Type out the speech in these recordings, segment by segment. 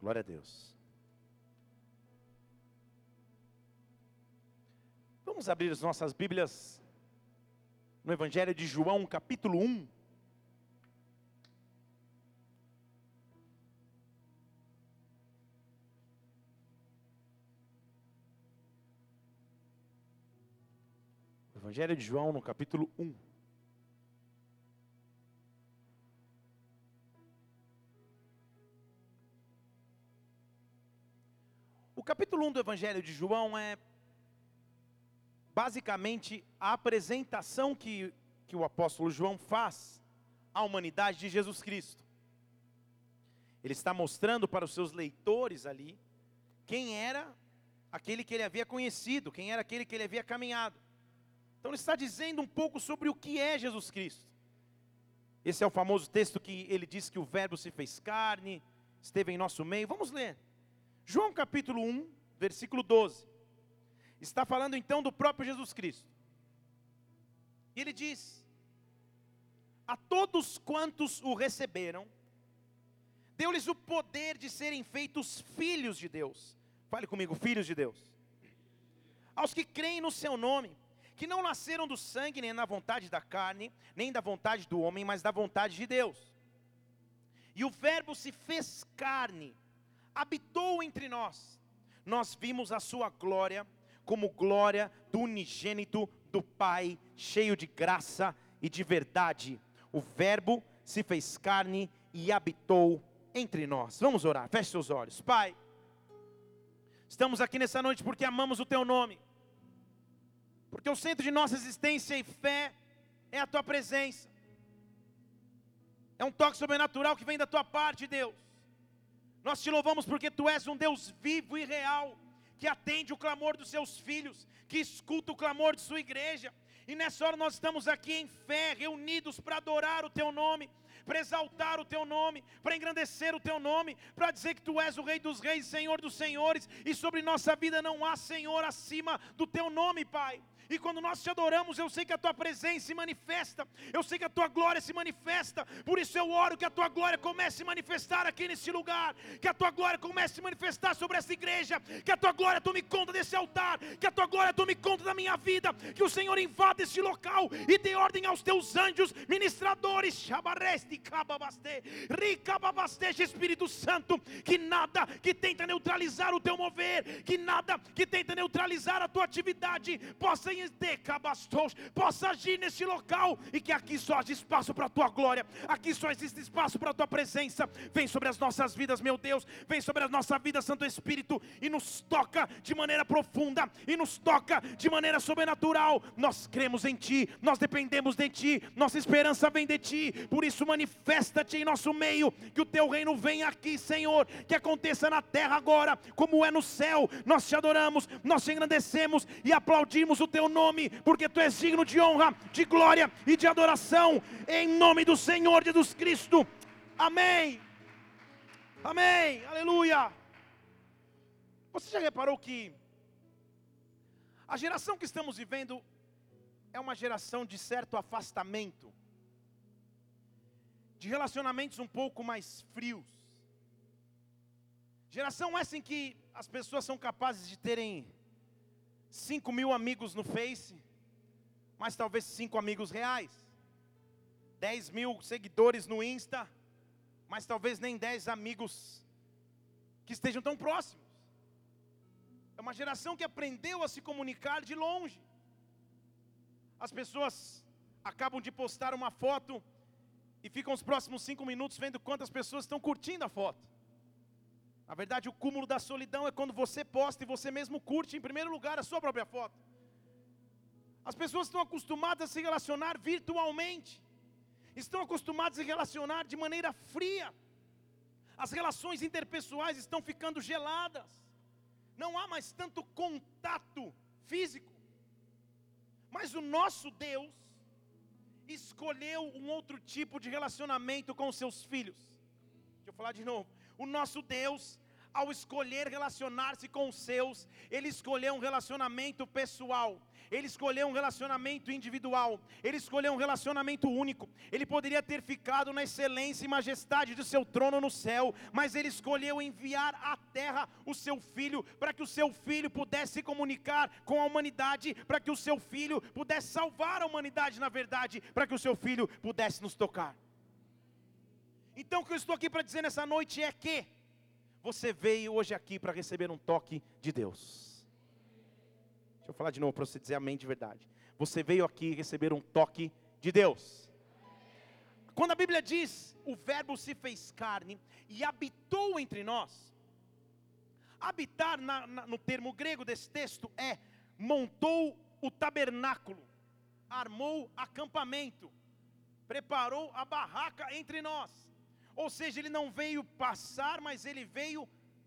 Glória a Deus. Vamos abrir as nossas Bíblias no Evangelho de João, capítulo 1. Evangelho de João, no capítulo 1. Capítulo 1 do Evangelho de João é basicamente a apresentação que, que o apóstolo João faz à humanidade de Jesus Cristo. Ele está mostrando para os seus leitores ali quem era aquele que ele havia conhecido, quem era aquele que ele havia caminhado. Então ele está dizendo um pouco sobre o que é Jesus Cristo. Esse é o famoso texto que ele diz que o Verbo se fez carne, esteve em nosso meio. Vamos ler. João capítulo 1, versículo 12. Está falando então do próprio Jesus Cristo. E ele diz: A todos quantos o receberam, deu-lhes o poder de serem feitos filhos de Deus. Fale comigo, filhos de Deus. Aos que creem no seu nome que não nasceram do sangue, nem na vontade da carne, nem da vontade do homem, mas da vontade de Deus. E o Verbo se fez carne, habitou entre nós. Nós vimos a sua glória, como glória do unigênito do Pai, cheio de graça e de verdade. O Verbo se fez carne e habitou entre nós. Vamos orar, feche seus olhos. Pai, estamos aqui nessa noite porque amamos o Teu nome porque o centro de nossa existência e fé é a tua presença. É um toque sobrenatural que vem da tua parte, Deus. Nós te louvamos porque tu és um Deus vivo e real, que atende o clamor dos seus filhos, que escuta o clamor de sua igreja. E nessa hora nós estamos aqui em fé, reunidos para adorar o teu nome, para exaltar o teu nome, para engrandecer o teu nome, para dizer que tu és o Rei dos Reis, Senhor dos Senhores, e sobre nossa vida não há Senhor acima do teu nome, Pai. E quando nós te adoramos, eu sei que a tua presença se manifesta, eu sei que a tua glória se manifesta. Por isso eu oro que a tua glória comece a se manifestar aqui nesse lugar, que a tua glória comece a se manifestar sobre essa igreja, que a tua glória tome conta desse altar, que a tua glória tome conta da minha vida, que o Senhor invada esse local e dê ordem aos teus anjos, ministradores, Shabareste, Kababaste, Ricababaste, Espírito Santo, que nada que tenta neutralizar o teu mover, que nada que tenta neutralizar a tua atividade possa possa agir neste local e que aqui só haja espaço para a tua glória, aqui só existe espaço para a tua presença. Vem sobre as nossas vidas, meu Deus, vem sobre a nossa vida, Santo Espírito, e nos toca de maneira profunda, e nos toca de maneira sobrenatural. Nós cremos em Ti, nós dependemos de Ti, nossa esperança vem de Ti, por isso manifesta-te em nosso meio, que o Teu reino venha aqui, Senhor, que aconteça na terra agora, como é no céu. Nós te adoramos, nós te engrandecemos e aplaudimos o Teu nome, porque tu és digno de honra, de glória e de adoração, em nome do Senhor Jesus Cristo. Amém. Amém. Aleluia. Você já reparou que a geração que estamos vivendo é uma geração de certo afastamento, de relacionamentos um pouco mais frios. Geração essa em que as pessoas são capazes de terem 5 mil amigos no Face, mas talvez cinco amigos reais. 10 mil seguidores no Insta, mas talvez nem 10 amigos que estejam tão próximos. É uma geração que aprendeu a se comunicar de longe. As pessoas acabam de postar uma foto e ficam os próximos cinco minutos vendo quantas pessoas estão curtindo a foto. Na verdade, o cúmulo da solidão é quando você posta e você mesmo curte em primeiro lugar a sua própria foto. As pessoas estão acostumadas a se relacionar virtualmente, estão acostumadas a se relacionar de maneira fria. As relações interpessoais estão ficando geladas. Não há mais tanto contato físico. Mas o nosso Deus escolheu um outro tipo de relacionamento com os seus filhos. Deixa eu falar de novo o nosso Deus ao escolher relacionar-se com os seus, ele escolheu um relacionamento pessoal, ele escolheu um relacionamento individual, ele escolheu um relacionamento único. Ele poderia ter ficado na excelência e majestade do seu trono no céu, mas ele escolheu enviar à terra o seu filho, para que o seu filho pudesse se comunicar com a humanidade, para que o seu filho pudesse salvar a humanidade, na verdade, para que o seu filho pudesse nos tocar. Então, o que eu estou aqui para dizer nessa noite é que você veio hoje aqui para receber um toque de Deus. Deixa eu falar de novo para você dizer amém de verdade. Você veio aqui receber um toque de Deus. Quando a Bíblia diz, o Verbo se fez carne e habitou entre nós. Habitar, na, na, no termo grego desse texto, é montou o tabernáculo, armou acampamento, preparou a barraca entre nós. Ou seja, ele não veio passar, mas ele veio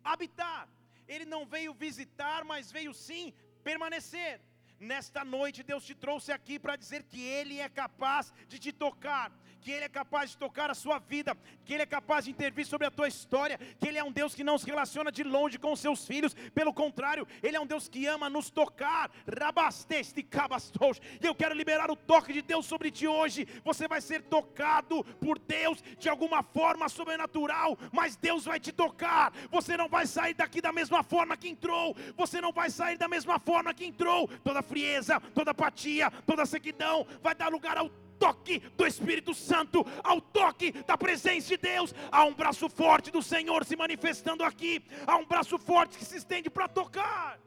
habitar. Ele não veio visitar, mas veio sim permanecer. Nesta noite, Deus te trouxe aqui para dizer que Ele é capaz de te tocar, que Ele é capaz de tocar a sua vida, que Ele é capaz de intervir sobre a tua história, que Ele é um Deus que não se relaciona de longe com os seus filhos, pelo contrário, Ele é um Deus que ama nos tocar. Rabasteste cabastos. E eu quero liberar o toque de Deus sobre ti hoje. Você vai ser tocado por Deus de alguma forma sobrenatural, mas Deus vai te tocar. Você não vai sair daqui da mesma forma que entrou, você não vai sair da mesma forma que entrou. Toda frieza, toda apatia, toda sequidão, vai dar lugar ao toque do Espírito Santo, ao toque da presença de Deus. Há um braço forte do Senhor se manifestando aqui, há um braço forte que se estende para tocar.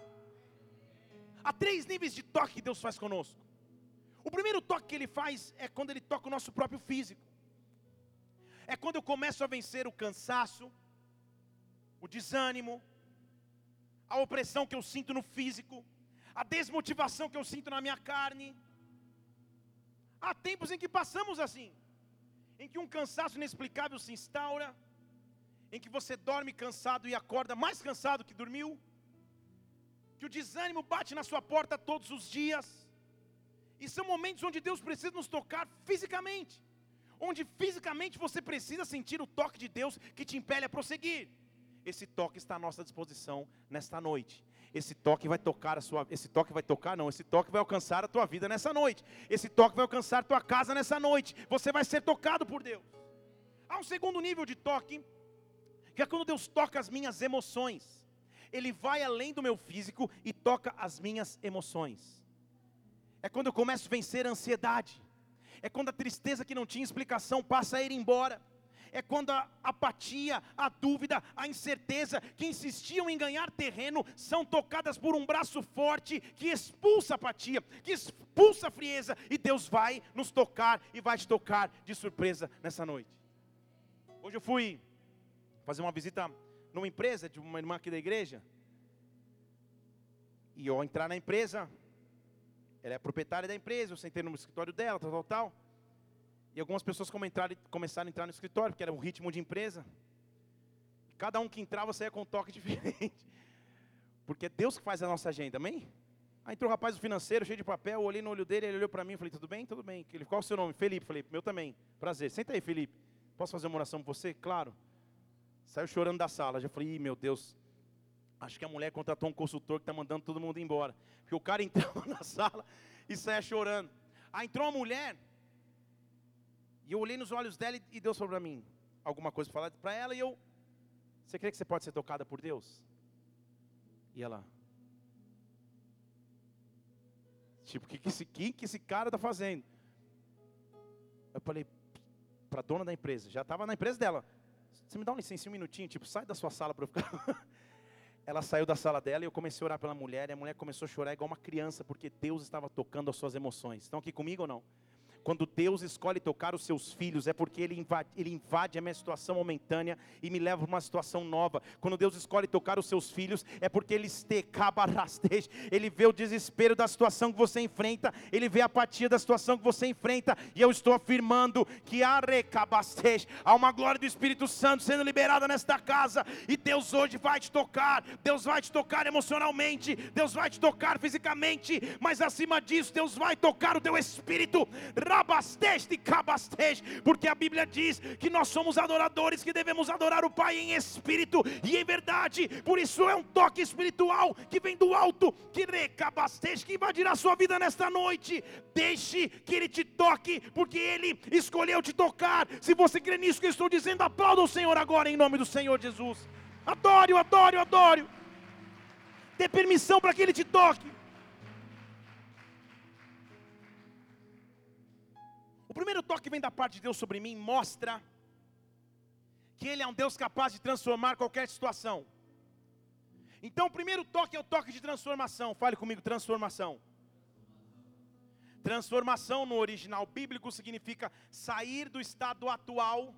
Há três níveis de toque que Deus faz conosco. O primeiro toque que Ele faz é quando Ele toca o nosso próprio físico. É quando eu começo a vencer o cansaço, o desânimo, a opressão que eu sinto no físico, a desmotivação que eu sinto na minha carne. Há tempos em que passamos assim, em que um cansaço inexplicável se instaura, em que você dorme cansado e acorda mais cansado que dormiu, que o desânimo bate na sua porta todos os dias, e são momentos onde Deus precisa nos tocar fisicamente, onde fisicamente você precisa sentir o toque de Deus que te impele a prosseguir. Esse toque está à nossa disposição nesta noite esse toque vai tocar a sua, esse toque vai tocar não, esse toque vai alcançar a tua vida nessa noite. Esse toque vai alcançar a tua casa nessa noite. Você vai ser tocado por Deus. Há um segundo nível de toque, que é quando Deus toca as minhas emoções. Ele vai além do meu físico e toca as minhas emoções. É quando eu começo a vencer a ansiedade. É quando a tristeza que não tinha explicação passa a ir embora é quando a apatia, a dúvida, a incerteza que insistiam em ganhar terreno são tocadas por um braço forte que expulsa a apatia, que expulsa a frieza, e Deus vai nos tocar e vai te tocar de surpresa nessa noite. Hoje eu fui fazer uma visita numa empresa de uma irmã aqui da igreja. E ao entrar na empresa, ela é proprietária da empresa, eu sentei no escritório dela, tal, tal, tal. E algumas pessoas começaram a entrar no escritório, porque era um ritmo de empresa. Cada um que entrava saía com um toque diferente. Porque é Deus que faz a nossa agenda, amém? Aí entrou o rapaz do financeiro, cheio de papel, eu olhei no olho dele, ele olhou para mim, falei, tudo bem? Tudo bem. Ele, qual é o seu nome? Felipe. Falei, meu também. Prazer. Senta aí, Felipe. Posso fazer uma oração por você? Claro. Saiu chorando da sala. Já falei, meu Deus. Acho que a mulher contratou um consultor que está mandando todo mundo embora. Porque o cara entrava na sala e saia chorando. Aí entrou uma mulher, e eu olhei nos olhos dela e Deus falou para mim alguma coisa para falar para ela e eu, você crê que você pode ser tocada por Deus? E ela, tipo, que, que, esse, que, que esse cara está fazendo? Eu falei para dona da empresa, já estava na empresa dela, você me dá um licença um minutinho, tipo, sai da sua sala para eu ficar. ela saiu da sala dela e eu comecei a orar pela mulher, e a mulher começou a chorar igual uma criança, porque Deus estava tocando as suas emoções. Estão aqui comigo ou não? Quando Deus escolhe tocar os seus filhos, é porque Ele invade, ele invade a minha situação momentânea e me leva para uma situação nova. Quando Deus escolhe tocar os seus filhos, é porque Ele Ele vê o desespero da situação que você enfrenta, Ele vê a apatia da situação que você enfrenta, e eu estou afirmando que há uma glória do Espírito Santo sendo liberada nesta casa, e Deus hoje vai te tocar, Deus vai te tocar emocionalmente, Deus vai te tocar fisicamente, mas acima disso, Deus vai tocar o teu espírito rabasteste cabasteste, porque a Bíblia diz que nós somos adoradores que devemos adorar o Pai em espírito e em verdade. Por isso é um toque espiritual que vem do alto, que recabasteste, que invadirá a sua vida nesta noite. Deixe que ele te toque, porque ele escolheu te tocar. Se você crê nisso que eu estou dizendo, aplauda o Senhor agora em nome do Senhor Jesus. Adore, adore, adore. Dê permissão para que ele te toque. O primeiro toque que vem da parte de Deus sobre mim mostra que Ele é um Deus capaz de transformar qualquer situação. Então, o primeiro toque é o toque de transformação. Fale comigo, transformação. Transformação no original bíblico significa sair do estado atual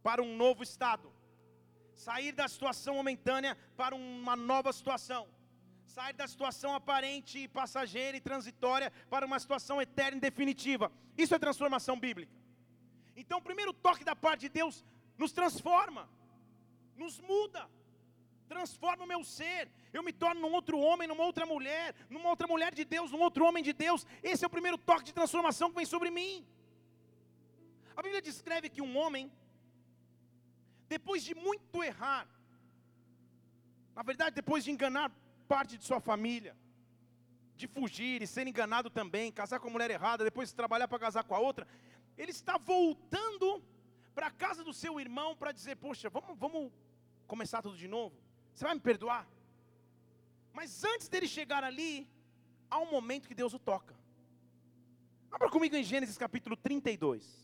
para um novo estado, sair da situação momentânea para uma nova situação sair da situação aparente passageira e transitória para uma situação eterna e definitiva. Isso é transformação bíblica. Então, o primeiro toque da parte de Deus nos transforma, nos muda, transforma o meu ser. Eu me torno um outro homem, numa outra mulher, numa outra mulher de Deus, num outro homem de Deus. Esse é o primeiro toque de transformação que vem sobre mim. A Bíblia descreve que um homem, depois de muito errar, na verdade, depois de enganar parte de sua família, de fugir e ser enganado também, casar com a mulher errada, depois trabalhar para casar com a outra, ele está voltando para a casa do seu irmão para dizer: Poxa, vamos, vamos começar tudo de novo? Você vai me perdoar? Mas antes dele chegar ali, há um momento que Deus o toca. Abra comigo em Gênesis capítulo 32.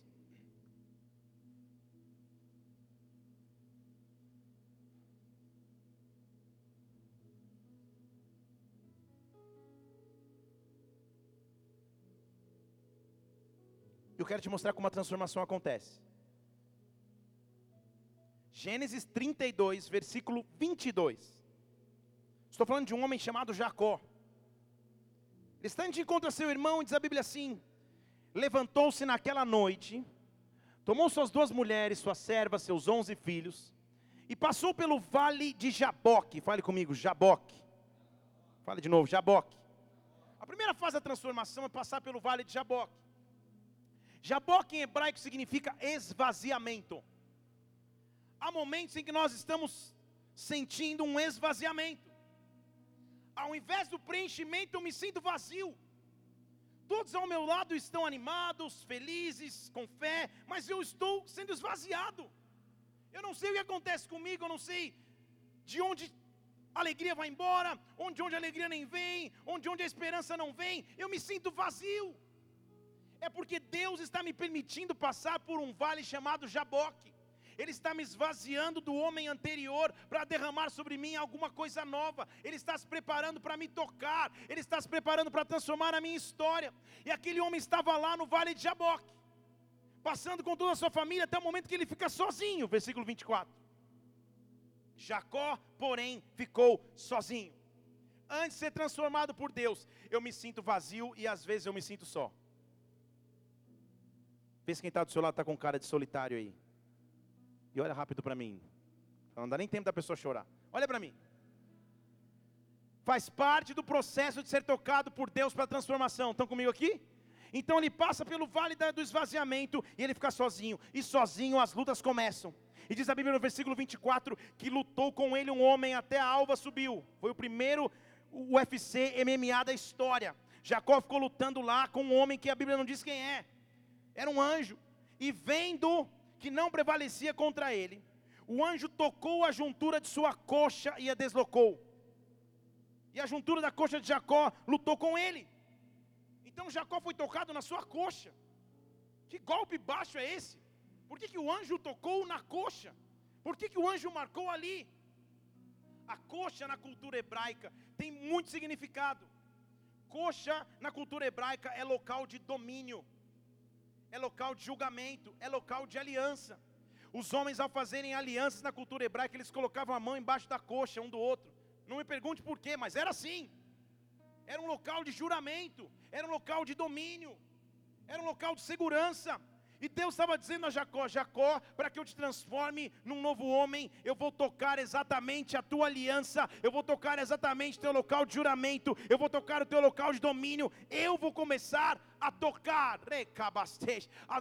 Eu quero te mostrar como a transformação acontece. Gênesis 32, versículo 22. Estou falando de um homem chamado Jacó. Ele está encontro a seu irmão e diz a Bíblia assim: Levantou-se naquela noite, tomou suas duas mulheres, suas servas, seus onze filhos, e passou pelo vale de Jaboque. Fale comigo, Jaboque. Fale de novo, Jaboque. A primeira fase da transformação é passar pelo vale de Jaboque. Jaboque em hebraico significa esvaziamento. Há momentos em que nós estamos sentindo um esvaziamento. Ao invés do preenchimento, eu me sinto vazio. Todos ao meu lado estão animados, felizes, com fé, mas eu estou sendo esvaziado. Eu não sei o que acontece comigo, eu não sei de onde a alegria vai embora, onde onde a alegria nem vem, onde onde a esperança não vem. Eu me sinto vazio é porque Deus está me permitindo passar por um vale chamado Jaboque. Ele está me esvaziando do homem anterior para derramar sobre mim alguma coisa nova. Ele está se preparando para me tocar. Ele está se preparando para transformar a minha história. E aquele homem estava lá no vale de Jaboque, passando com toda a sua família até o momento que ele fica sozinho. Versículo 24. Jacó, porém, ficou sozinho. Antes de ser transformado por Deus, eu me sinto vazio e às vezes eu me sinto só. Pensa quem está do seu lado está com cara de solitário aí. E olha rápido para mim. Não dá nem tempo da pessoa chorar. Olha para mim. Faz parte do processo de ser tocado por Deus para transformação. Estão comigo aqui? Então ele passa pelo vale do esvaziamento e ele fica sozinho. E sozinho as lutas começam. E diz a Bíblia no versículo 24 que lutou com ele um homem até a alva subiu. Foi o primeiro UFC MMA da história. Jacó ficou lutando lá com um homem que a Bíblia não diz quem é era um anjo, e vendo que não prevalecia contra ele, o anjo tocou a juntura de sua coxa e a deslocou. E a juntura da coxa de Jacó lutou com ele. Então Jacó foi tocado na sua coxa. Que golpe baixo é esse? Por que, que o anjo tocou na coxa? Por que, que o anjo marcou ali? A coxa na cultura hebraica tem muito significado. Coxa na cultura hebraica é local de domínio é local de julgamento, é local de aliança. Os homens, ao fazerem alianças na cultura hebraica, eles colocavam a mão embaixo da coxa um do outro. Não me pergunte por quê, mas era assim. Era um local de juramento, era um local de domínio, era um local de segurança. E Deus estava dizendo a Jacó: Jacó, para que eu te transforme num novo homem, eu vou tocar exatamente a tua aliança, eu vou tocar exatamente o teu local de juramento, eu vou tocar o teu local de domínio, eu vou começar a tocar.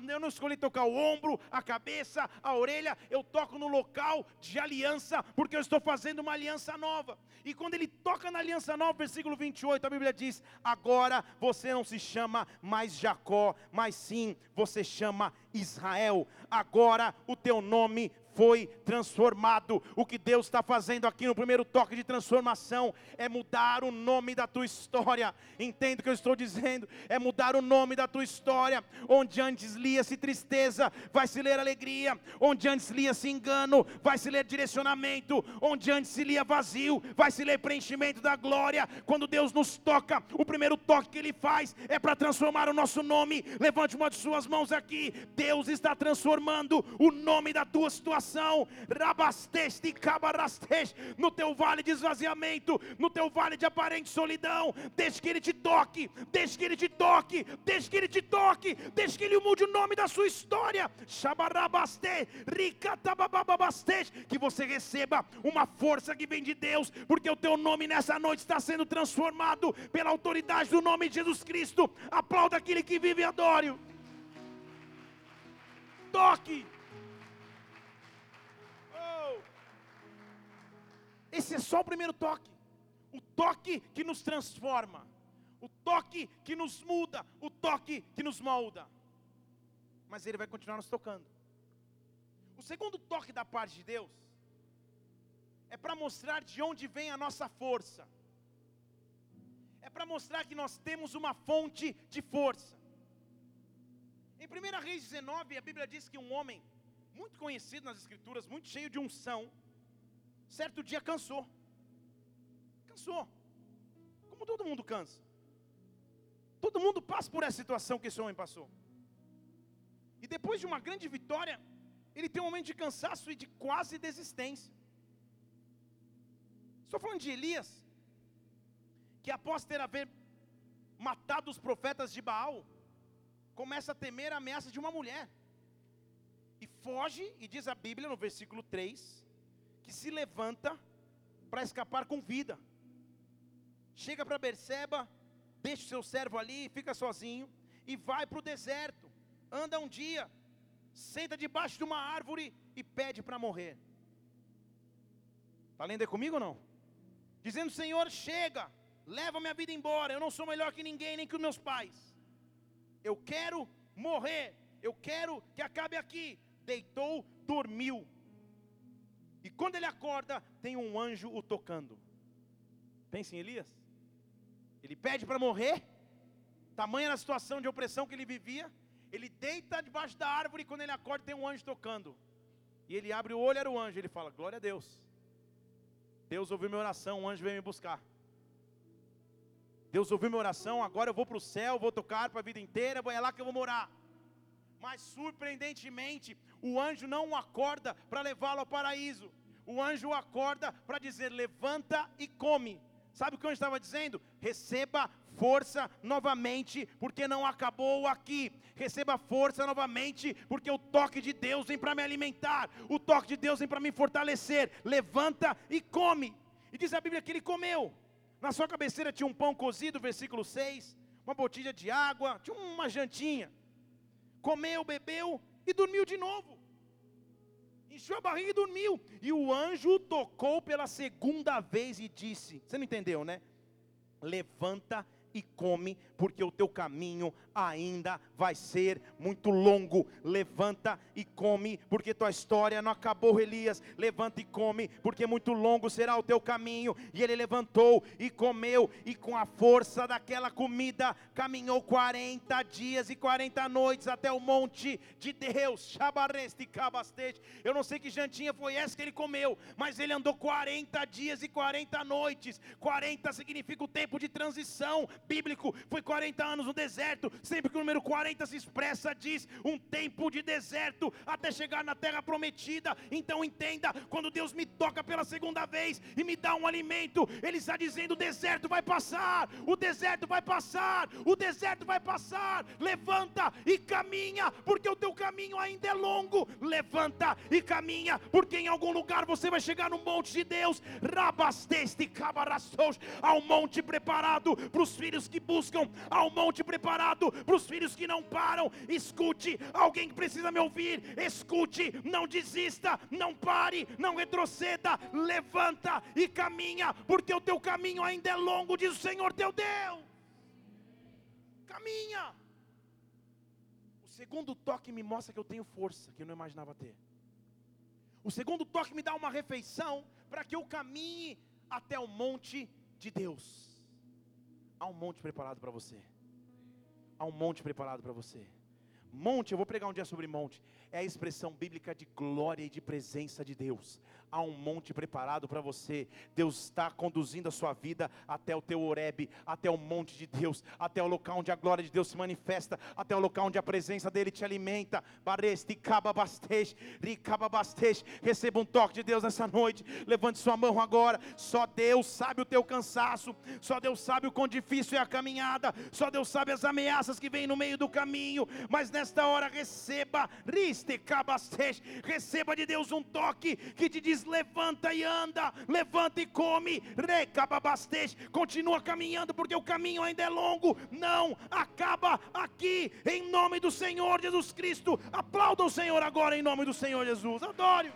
Eu não escolhi tocar o ombro, a cabeça, a orelha, eu toco no local de aliança, porque eu estou fazendo uma aliança nova. E quando ele toca na aliança nova, versículo 28, a Bíblia diz: Agora você não se chama mais Jacó, mas sim você chama Israel. Agora o teu nome foi transformado. O que Deus está fazendo aqui no primeiro toque de transformação é mudar o nome da tua história. Entende o que eu estou dizendo? É mudar o nome da tua história. Onde antes lia-se tristeza, vai se ler alegria. Onde antes lia-se engano, vai se ler direcionamento. Onde antes se lia vazio, vai se ler preenchimento da glória. Quando Deus nos toca, o primeiro toque que Ele faz é para transformar o nosso nome. Levante uma de suas mãos aqui. Deus está transformando o nome da tua situação cabarasteste, no teu vale de esvaziamento, no teu vale de aparente solidão, deixe que Ele te toque, deixe que Ele te toque, deixe que Ele te toque, deixe que Ele mude o nome da sua história, Shabarabaste, Ricatabababaste, que você receba uma força que vem de Deus, porque o teu nome nessa noite está sendo transformado pela autoridade do nome de Jesus Cristo. Aplauda aquele que vive e adore. Toque. Esse é só o primeiro toque. O toque que nos transforma. O toque que nos muda. O toque que nos molda. Mas Ele vai continuar nos tocando. O segundo toque da parte de Deus é para mostrar de onde vem a nossa força. É para mostrar que nós temos uma fonte de força. Em 1 Reis 19, a Bíblia diz que um homem muito conhecido nas Escrituras, muito cheio de unção, certo dia cansou. Cansou. Como todo mundo cansa. Todo mundo passa por essa situação que esse homem passou. E depois de uma grande vitória, ele tem um momento de cansaço e de quase desistência. Estou falando de Elias, que após ter haver matado os profetas de Baal, começa a temer a ameaça de uma mulher. E foge, e diz a Bíblia no versículo 3, que se levanta para escapar com vida. Chega para Berseba, deixa o seu servo ali, fica sozinho e vai para o deserto. Anda um dia, senta debaixo de uma árvore e pede para morrer. Está lendo aí comigo ou não? Dizendo: Senhor, chega, leva minha vida embora. Eu não sou melhor que ninguém, nem que os meus pais. Eu quero morrer. Eu quero que acabe aqui. Deitou, dormiu. E quando ele acorda, tem um anjo o tocando. Pense em Elias. Ele pede para morrer, tamanha a situação de opressão que ele vivia. Ele deita debaixo da árvore e quando ele acorda, tem um anjo tocando. E ele abre o olho, era o anjo. Ele fala: Glória a Deus. Deus ouviu minha oração, o anjo veio me buscar. Deus ouviu minha oração, agora eu vou para o céu, vou tocar para a vida inteira, é lá que eu vou morar. Mas surpreendentemente, o anjo não o acorda para levá-lo ao paraíso. O anjo o acorda para dizer: levanta e come. Sabe o que o anjo estava dizendo? Receba força novamente, porque não acabou aqui. Receba força novamente, porque o toque de Deus vem para me alimentar. O toque de Deus vem para me fortalecer. Levanta e come. E diz a Bíblia que ele comeu. Na sua cabeceira tinha um pão cozido, versículo 6, uma botija de água, tinha uma jantinha comeu, bebeu e dormiu de novo. Encheu a barriga e dormiu. E o anjo tocou pela segunda vez e disse: Você não entendeu, né? Levanta e come, porque o teu caminho ainda vai ser muito longo. Levanta e come, porque tua história não acabou, Elias. Levanta e come, porque muito longo será o teu caminho. E ele levantou e comeu, e com a força daquela comida, caminhou 40 dias e 40 noites até o monte de Deus. Eu não sei que jantinha foi essa que ele comeu, mas ele andou 40 dias e 40 noites. 40 significa o tempo de transição bíblico, foi 40 anos no deserto Sempre que o número 40 se expressa, diz um tempo de deserto até chegar na terra prometida. Então entenda, quando Deus me toca pela segunda vez e me dá um alimento, Ele está dizendo: o deserto vai passar, o deserto vai passar, o deserto vai passar. Levanta e caminha, porque o teu caminho ainda é longo. Levanta e caminha, porque em algum lugar você vai chegar no monte de Deus. Rabasteste cabaraços, ao monte preparado para os filhos filhos que buscam, há um monte preparado para os filhos que não param. Escute, alguém que precisa me ouvir, escute, não desista, não pare, não retroceda, levanta e caminha, porque o teu caminho ainda é longo, diz o Senhor teu Deus. Caminha. O segundo toque me mostra que eu tenho força que eu não imaginava ter. O segundo toque me dá uma refeição para que eu caminhe até o monte de Deus. Há um monte preparado para você. Há um monte preparado para você. Monte, eu vou pregar um dia sobre monte, é a expressão bíblica de glória e de presença de Deus há um monte preparado para você. Deus está conduzindo a sua vida até o teu Oreb, até o monte de Deus, até o local onde a glória de Deus se manifesta, até o local onde a presença dele te alimenta. Receba um toque de Deus nessa noite. Levante sua mão agora. Só Deus sabe o teu cansaço, só Deus sabe o quão difícil é a caminhada, só Deus sabe as ameaças que vêm no meio do caminho. Mas nesta hora receba, receba de Deus um toque que te diz levanta e anda, levanta e come, continua caminhando, porque o caminho ainda é longo, não acaba aqui, em nome do Senhor Jesus Cristo. Aplauda o Senhor agora, em nome do Senhor Jesus, adore.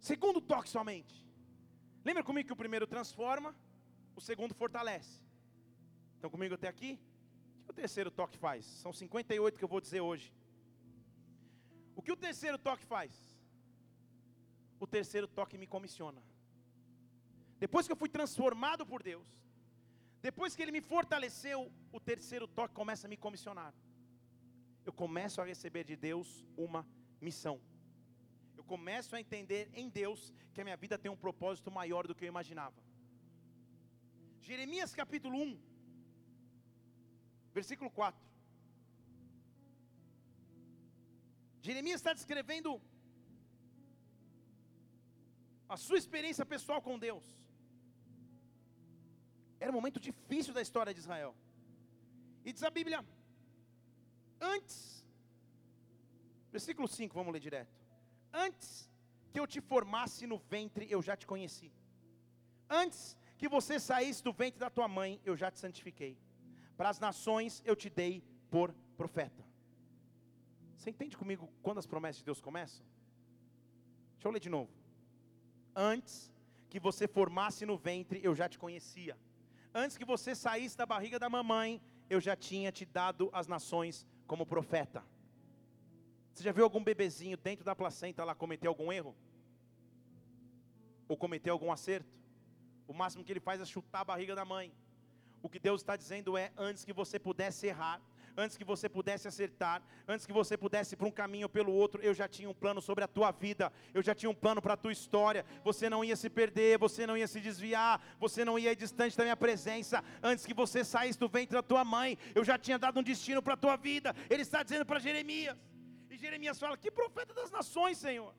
Segundo toque somente. Lembra comigo que o primeiro transforma, o segundo fortalece. Estão comigo até aqui? o terceiro toque faz? São 58 que eu vou dizer hoje. O que o terceiro toque faz? O terceiro toque me comissiona. Depois que eu fui transformado por Deus, depois que Ele me fortaleceu, o terceiro toque começa a me comissionar. Eu começo a receber de Deus uma missão. Eu começo a entender em Deus que a minha vida tem um propósito maior do que eu imaginava. Jeremias capítulo 1, Versículo 4. Jeremias está descrevendo a sua experiência pessoal com Deus. Era um momento difícil da história de Israel. E diz a Bíblia, antes, versículo 5, vamos ler direto. Antes que eu te formasse no ventre, eu já te conheci. Antes que você saísse do ventre da tua mãe, eu já te santifiquei para as nações eu te dei por profeta. Você entende comigo quando as promessas de Deus começam? Deixa eu ler de novo. Antes que você formasse no ventre, eu já te conhecia. Antes que você saísse da barriga da mamãe, eu já tinha te dado as nações como profeta. Você já viu algum bebezinho dentro da placenta lá cometer algum erro? Ou cometer algum acerto? O máximo que ele faz é chutar a barriga da mãe. O que Deus está dizendo é: antes que você pudesse errar, antes que você pudesse acertar, antes que você pudesse ir para um caminho ou pelo outro, eu já tinha um plano sobre a tua vida, eu já tinha um plano para a tua história. Você não ia se perder, você não ia se desviar, você não ia ir distante da minha presença. Antes que você saísse do ventre da tua mãe, eu já tinha dado um destino para a tua vida. Ele está dizendo para Jeremias, e Jeremias fala: Que profeta das nações, Senhor?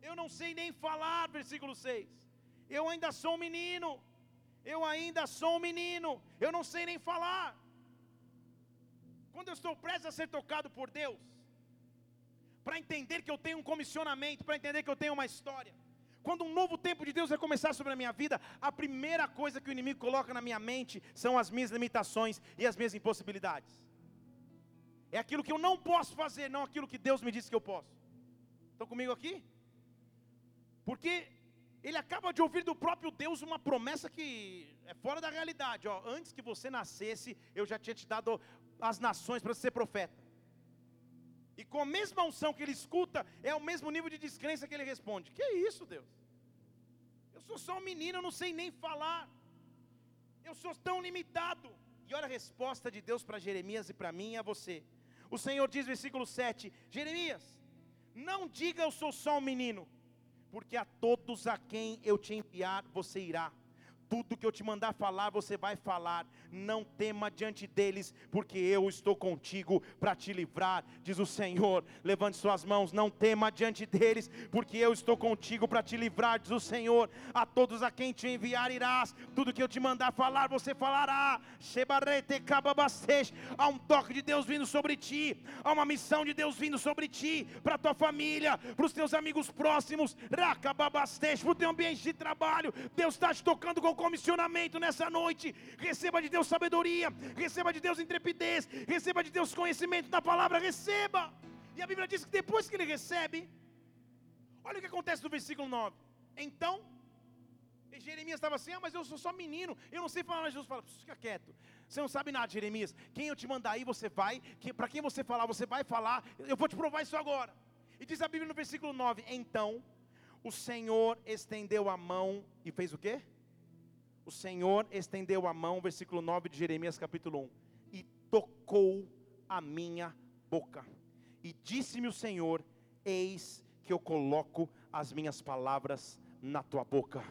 Eu não sei nem falar, versículo 6. Eu ainda sou um menino eu ainda sou um menino, eu não sei nem falar. Quando eu estou prestes a ser tocado por Deus, para entender que eu tenho um comissionamento, para entender que eu tenho uma história, quando um novo tempo de Deus vai começar sobre a minha vida, a primeira coisa que o inimigo coloca na minha mente são as minhas limitações e as minhas impossibilidades. É aquilo que eu não posso fazer, não aquilo que Deus me disse que eu posso. Estão comigo aqui? Porque ele acaba de ouvir do próprio Deus uma promessa que é fora da realidade. Ó, antes que você nascesse, eu já tinha te dado as nações para ser profeta. E com a mesma unção que ele escuta, é o mesmo nível de descrença que ele responde. Que é isso, Deus? Eu sou só um menino, eu não sei nem falar. Eu sou tão limitado. E olha a resposta de Deus para Jeremias e para mim e a você. O Senhor diz, versículo 7: Jeremias, não diga eu sou só um menino porque a todos a quem eu te enviar você irá. Tudo que eu te mandar falar, você vai falar. Não tema diante deles, porque eu estou contigo para te livrar, diz o Senhor. Levante suas mãos, não tema diante deles, porque eu estou contigo para te livrar, diz o Senhor. A todos a quem te enviar irás, tudo que eu te mandar falar, você falará. Há um toque de Deus vindo sobre ti, há uma missão de Deus vindo sobre ti, para tua família, para os teus amigos próximos, para o teu ambiente de trabalho. Deus está te tocando com comissionamento nessa noite. Receba de Deus sabedoria, receba de Deus intrepidez, receba de Deus conhecimento da palavra, receba. E a Bíblia diz que depois que ele recebe, olha o que acontece no versículo 9. Então, Jeremias estava assim, ah, mas eu sou só menino, eu não sei falar, Jesus fala, fica quieto, você não sabe nada, Jeremias, quem eu te mandar aí, você vai, para quem você falar, você vai falar, eu vou te provar isso agora. E diz a Bíblia no versículo 9, então, o Senhor estendeu a mão e fez o quê? O Senhor estendeu a mão, versículo 9 de Jeremias capítulo 1, e tocou a minha boca. E disse-me o Senhor: Eis que eu coloco as minhas palavras na tua boca.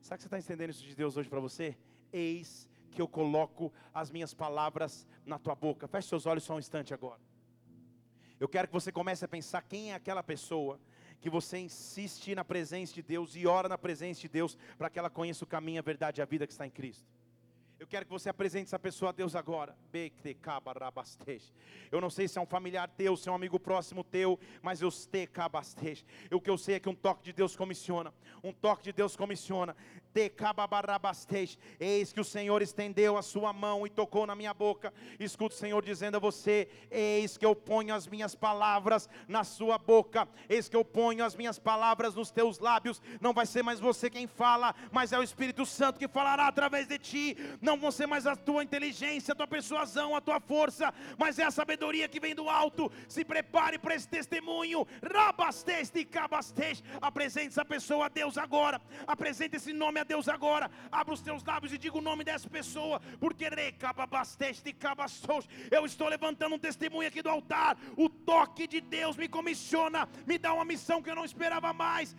Sabe que você está entendendo isso de Deus hoje para você? Eis que eu coloco as minhas palavras na tua boca. Feche seus olhos só um instante agora. Eu quero que você comece a pensar quem é aquela pessoa que você insiste na presença de Deus e ora na presença de Deus para que ela conheça o caminho, a verdade e a vida que está em Cristo. Eu quero que você apresente essa pessoa a Deus agora. Eu não sei se é um familiar teu, se é um amigo próximo teu, mas eu te cabastej. O que eu sei é que um toque de Deus comissiona. Um toque de Deus comissiona. Eis que o Senhor estendeu a sua mão e tocou na minha boca. Escuta o Senhor dizendo a você: Eis que eu ponho as minhas palavras na sua boca. Eis que eu ponho as minhas palavras nos teus lábios. Não vai ser mais você quem fala, mas é o Espírito Santo que falará através de ti. Não vão ser mais a tua inteligência, a tua persuasão, a tua força, mas é a sabedoria que vem do alto. Se prepare para esse testemunho. Rabasteste e cabasteste. Apresente essa pessoa a Deus agora. Apresente esse nome a Deus agora. Abra os teus lábios e diga o nome dessa pessoa. Porque eu estou levantando um testemunho aqui do altar. O toque de Deus me comissiona, me dá uma missão que eu não esperava mais.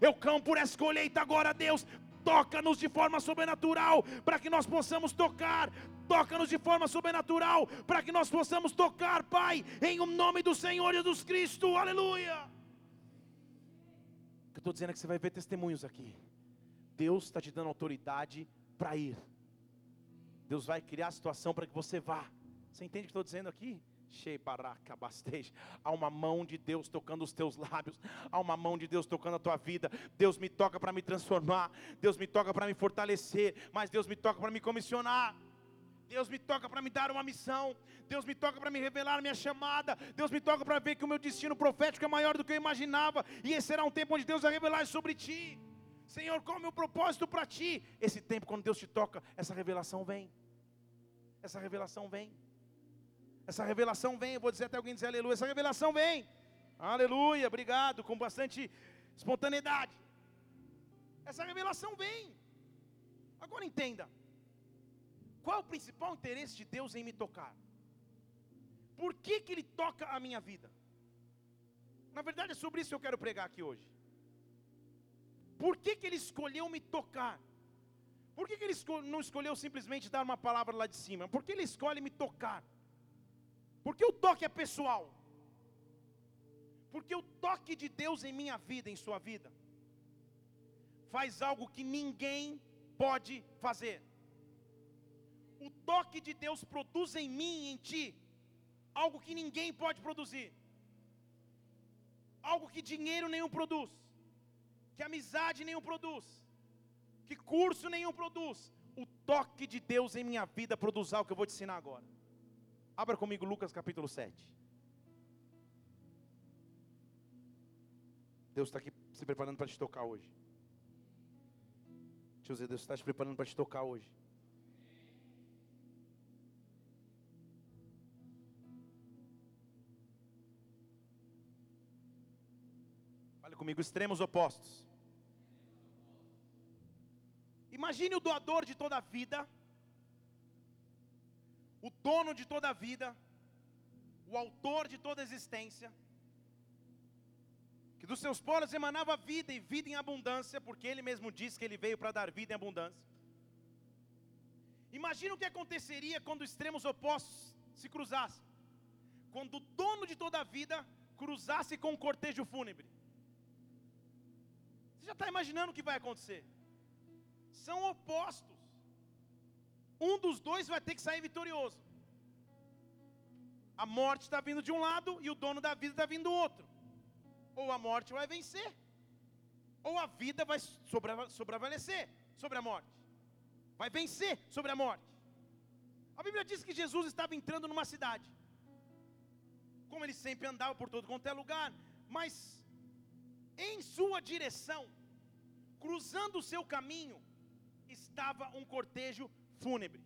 Eu campo por essa colheita agora, Deus. Toca-nos de forma sobrenatural, para que nós possamos tocar. Toca-nos de forma sobrenatural, para que nós possamos tocar, Pai, em o nome do Senhor Jesus Cristo. Aleluia estou dizendo é que você vai ver testemunhos aqui. Deus está te dando autoridade para ir. Deus vai criar a situação para que você vá. Você entende o que estou dizendo aqui? Há uma mão de Deus tocando os teus lábios, há uma mão de Deus tocando a tua vida. Deus me toca para me transformar, Deus me toca para me fortalecer, mas Deus me toca para me comissionar. Deus me toca para me dar uma missão. Deus me toca para me revelar a minha chamada. Deus me toca para ver que o meu destino profético é maior do que eu imaginava. E esse será um tempo onde Deus vai revelar sobre ti. Senhor, qual é o meu propósito para ti? Esse tempo, quando Deus te toca, essa revelação vem. Essa revelação vem. Essa revelação vem. Eu vou dizer até alguém dizer aleluia. Essa revelação vem. Aleluia, obrigado. Com bastante espontaneidade. Essa revelação vem. Agora entenda. Qual o principal interesse de Deus em me tocar? Por que, que Ele toca a minha vida? Na verdade é sobre isso que eu quero pregar aqui hoje. Por que, que Ele escolheu me tocar? Por que, que Ele não escolheu simplesmente dar uma palavra lá de cima? Por que Ele escolhe me tocar? Porque o toque é pessoal. Porque o toque de Deus em minha vida, em sua vida, faz algo que ninguém pode fazer o toque de Deus produz em mim em ti algo que ninguém pode produzir, algo que dinheiro nenhum produz, que amizade nenhum produz, que curso nenhum produz. O toque de Deus em minha vida produz algo que eu vou te ensinar agora. Abra comigo Lucas capítulo 7. Deus está aqui se preparando para te tocar hoje. Deus está te preparando para te tocar hoje. comigo, extremos opostos. Imagine o doador de toda a vida, o dono de toda a vida, o autor de toda a existência, que dos seus poros emanava vida e vida em abundância, porque ele mesmo disse que ele veio para dar vida em abundância. Imagina o que aconteceria quando extremos opostos se cruzassem. Quando o dono de toda a vida cruzasse com um cortejo fúnebre. Você já está imaginando o que vai acontecer? São opostos. Um dos dois vai ter que sair vitorioso. A morte está vindo de um lado e o dono da vida está vindo do outro. Ou a morte vai vencer, ou a vida vai sobrevalecer sobre a morte. Vai vencer sobre a morte. A Bíblia diz que Jesus estava entrando numa cidade. Como ele sempre andava por todo quanto é lugar, mas em sua direção, cruzando o seu caminho, estava um cortejo fúnebre.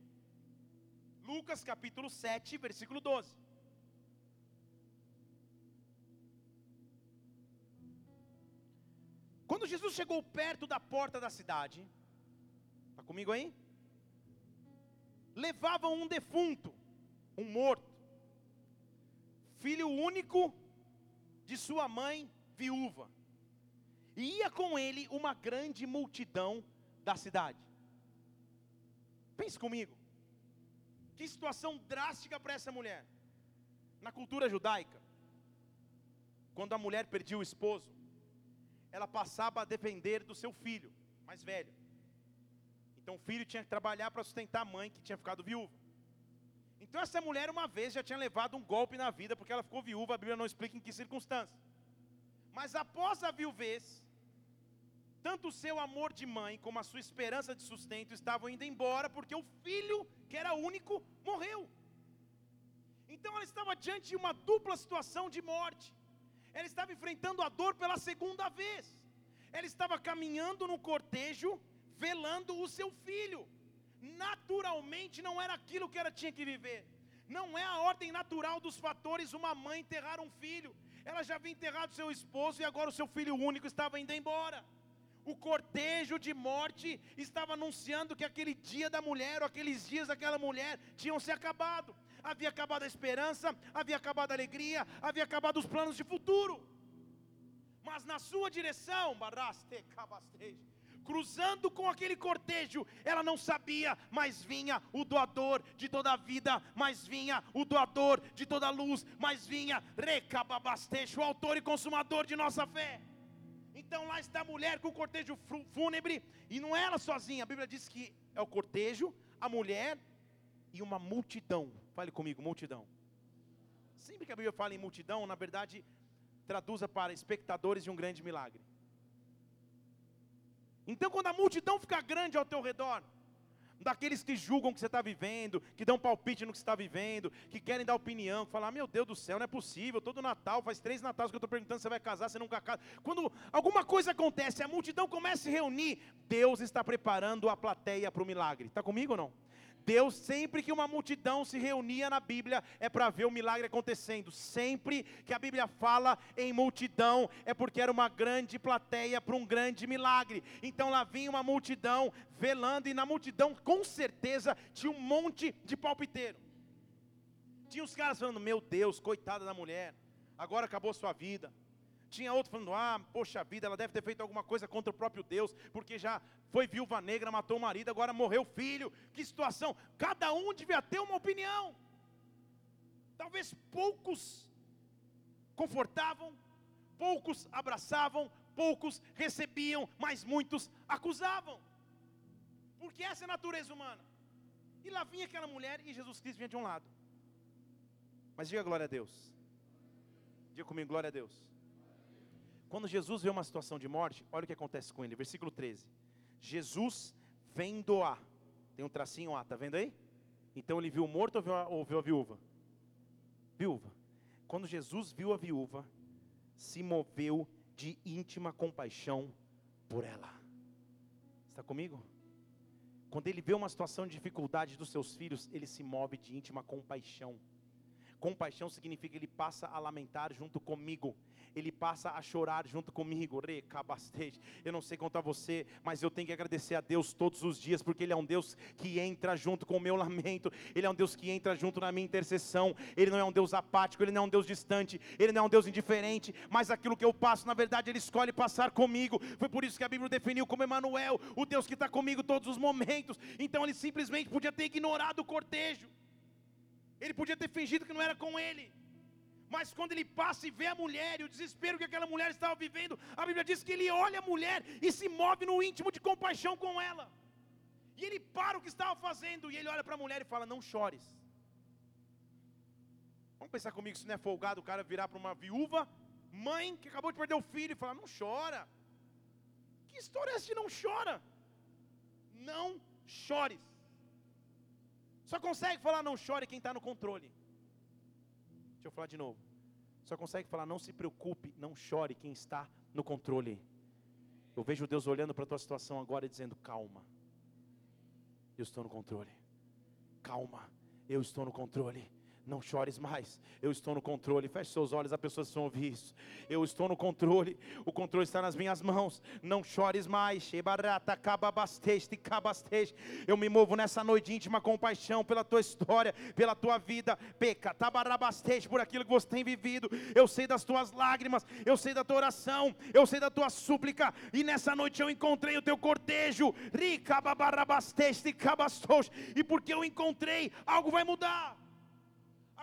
Lucas capítulo 7, versículo 12. Quando Jesus chegou perto da porta da cidade, está comigo aí? Levavam um defunto, um morto, filho único de sua mãe viúva, e ia com ele uma grande multidão da cidade. Pense comigo, que situação drástica para essa mulher. Na cultura judaica, quando a mulher perdia o esposo, ela passava a depender do seu filho, mais velho. Então o filho tinha que trabalhar para sustentar a mãe que tinha ficado viúva. Então essa mulher uma vez já tinha levado um golpe na vida, porque ela ficou viúva, a Bíblia não explica em que circunstância. Mas após a viuvez, tanto o seu amor de mãe como a sua esperança de sustento estavam indo embora, porque o filho, que era único, morreu. Então ela estava diante de uma dupla situação de morte ela estava enfrentando a dor pela segunda vez. Ela estava caminhando no cortejo, velando o seu filho. Naturalmente não era aquilo que ela tinha que viver. Não é a ordem natural dos fatores uma mãe enterrar um filho. Ela já havia enterrado seu esposo e agora o seu filho único estava indo embora. O cortejo de morte estava anunciando que aquele dia da mulher, ou aqueles dias daquela mulher, tinham se acabado havia acabado a esperança, havia acabado a alegria, havia acabado os planos de futuro. Mas na sua direção, cruzando com aquele cortejo, ela não sabia, mas vinha o doador de toda a vida, mas vinha o doador de toda a luz, mas vinha Recababastejo, o autor e consumador de nossa fé. Então lá está a mulher com o cortejo fúnebre, e não é ela sozinha, a Bíblia diz que é o cortejo, a mulher e uma multidão. Fale comigo, multidão. Sempre que a Bíblia fala em multidão, na verdade, traduza para espectadores de um grande milagre. Então, quando a multidão fica grande ao teu redor, daqueles que julgam o que você está vivendo, que dão palpite no que você está vivendo, que querem dar opinião, que falam, ah, meu Deus do céu, não é possível, todo Natal, faz três Natais que eu estou perguntando se você vai casar, você nunca casa. Quando alguma coisa acontece, a multidão começa a se reunir, Deus está preparando a plateia para o milagre. Está comigo ou não? Deus, sempre que uma multidão se reunia na Bíblia, é para ver o milagre acontecendo. Sempre que a Bíblia fala em multidão, é porque era uma grande plateia para um grande milagre. Então lá vinha uma multidão velando, e na multidão, com certeza, tinha um monte de palpiteiro. Tinha os caras falando: Meu Deus, coitada da mulher, agora acabou sua vida. Tinha outro falando: ah, poxa vida, ela deve ter feito alguma coisa contra o próprio Deus, porque já foi viúva negra, matou o marido, agora morreu o filho. Que situação! Cada um devia ter uma opinião. Talvez poucos confortavam, poucos abraçavam, poucos recebiam, mas muitos acusavam. Porque essa é a natureza humana. E lá vinha aquela mulher e Jesus Cristo vinha de um lado. Mas diga glória a Deus. Diga comigo, glória a Deus. Quando Jesus vê uma situação de morte, olha o que acontece com ele. Versículo 13. Jesus vendo a. Tem um tracinho A, tá vendo aí? Então ele viu o morto ou viu, a, ou viu a viúva? Viúva. Quando Jesus viu a viúva, se moveu de íntima compaixão por ela. Está comigo? Quando ele vê uma situação de dificuldade dos seus filhos, ele se move de íntima compaixão. Compaixão significa que ele passa a lamentar junto comigo ele passa a chorar junto comigo. Eu não sei contar você, mas eu tenho que agradecer a Deus todos os dias, porque Ele é um Deus que entra junto com o meu lamento, Ele é um Deus que entra junto na minha intercessão. Ele não é um Deus apático, Ele não é um Deus distante, Ele não é um Deus indiferente, mas aquilo que eu passo, na verdade, Ele escolhe passar comigo. Foi por isso que a Bíblia definiu como Emanuel, o Deus que está comigo todos os momentos. Então Ele simplesmente podia ter ignorado o cortejo. Ele podia ter fingido que não era com ele. Mas quando ele passa e vê a mulher e o desespero que aquela mulher estava vivendo, a Bíblia diz que ele olha a mulher e se move no íntimo de compaixão com ela. E ele para o que estava fazendo e ele olha para a mulher e fala: Não chores. Vamos pensar comigo se não é folgado o cara virar para uma viúva, mãe que acabou de perder o filho e falar: Não chora. Que história é essa de não chora? Não chores. Só consegue falar não chore quem está no controle. Deixa eu falar de novo. Só consegue falar não se preocupe, não chore quem está no controle. Eu vejo Deus olhando para a tua situação agora e dizendo: calma, eu estou no controle. Calma, eu estou no controle. Não chores mais, eu estou no controle. Feche seus olhos, as pessoas precisam ouvir isso. Eu estou no controle, o controle está nas minhas mãos. Não chores mais. Eu me movo nessa noite íntima compaixão pela tua história, pela tua vida. Peca, por aquilo que você tem vivido. Eu sei das tuas lágrimas, eu sei da tua oração, eu sei da tua súplica. E nessa noite eu encontrei o teu cortejo. E porque eu encontrei, algo vai mudar.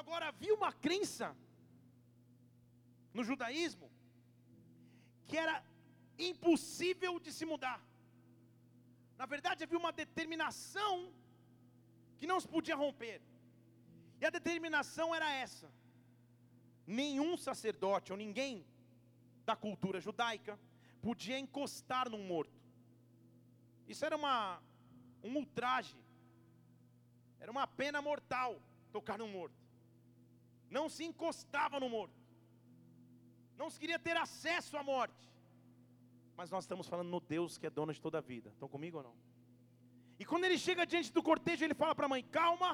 Agora, havia uma crença no judaísmo que era impossível de se mudar. Na verdade, havia uma determinação que não se podia romper. E a determinação era essa: nenhum sacerdote ou ninguém da cultura judaica podia encostar num morto. Isso era uma um ultraje. Era uma pena mortal tocar num morto não se encostava no morto, não se queria ter acesso à morte. Mas nós estamos falando no Deus que é dono de toda a vida. Estão comigo ou não? E quando ele chega diante do cortejo, ele fala para a mãe: calma,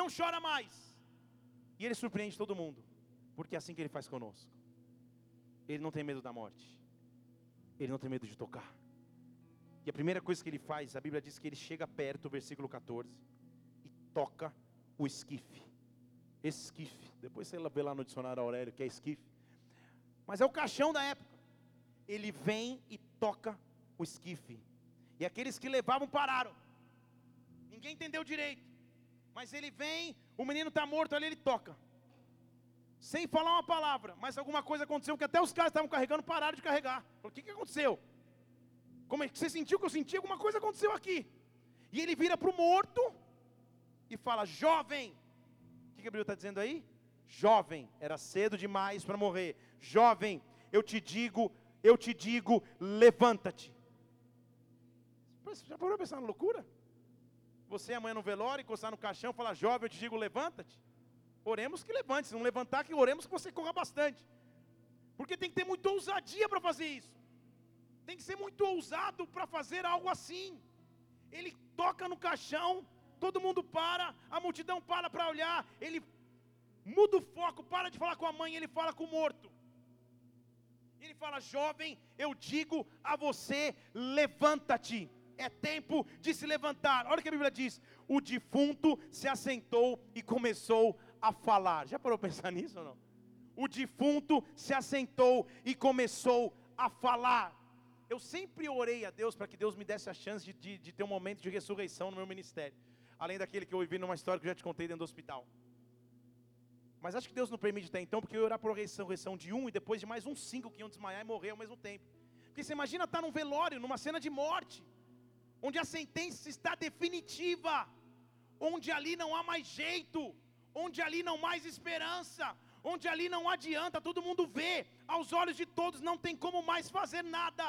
não chora mais. E ele surpreende todo mundo, porque é assim que ele faz conosco. Ele não tem medo da morte, ele não tem medo de tocar. E a primeira coisa que ele faz, a Bíblia diz que ele chega perto, versículo 14, e toca o esquife esquife. Depois você vê lá no dicionário Aurélio que é esquife. Mas é o caixão da época. Ele vem e toca o esquife. E aqueles que levavam pararam. Ninguém entendeu direito. Mas ele vem, o menino está morto ali, ele toca. Sem falar uma palavra. Mas alguma coisa aconteceu que até os caras estavam carregando pararam de carregar. O que, que aconteceu? Como é que você sentiu que eu senti? Alguma coisa aconteceu aqui. E ele vira para o morto e fala: Jovem, Bíblia está dizendo aí? Jovem, era cedo demais para morrer. Jovem, eu te digo, eu te digo, levanta-te. Já parou pensar na loucura? Você amanhã no velório, encostar no caixão, falar, jovem, eu te digo, levanta-te. Oremos que levante, se não levantar, que oremos que você corra bastante. Porque tem que ter muita ousadia para fazer isso. Tem que ser muito ousado para fazer algo assim. Ele toca no caixão, todo mundo para, a multidão para para olhar, ele muda o foco, para de falar com a mãe, ele fala com o morto. Ele fala: Jovem, eu digo a você, levanta-te. É tempo de se levantar. Olha o que a Bíblia diz: o defunto se assentou e começou a falar. Já parou para pensar nisso ou não? O defunto se assentou e começou a falar. Eu sempre orei a Deus para que Deus me desse a chance de, de, de ter um momento de ressurreição no meu ministério além daquele que eu ouvi numa história que eu já te contei dentro do hospital. Mas acho que Deus não permite até então, porque eu ia orar por ressurreição de um e depois de mais uns cinco que iam desmaiar e morrer ao mesmo tempo. Porque você imagina estar num velório, numa cena de morte, onde a sentença está definitiva, onde ali não há mais jeito, onde ali não há mais esperança, onde ali não adianta, todo mundo vê, aos olhos de todos não tem como mais fazer nada.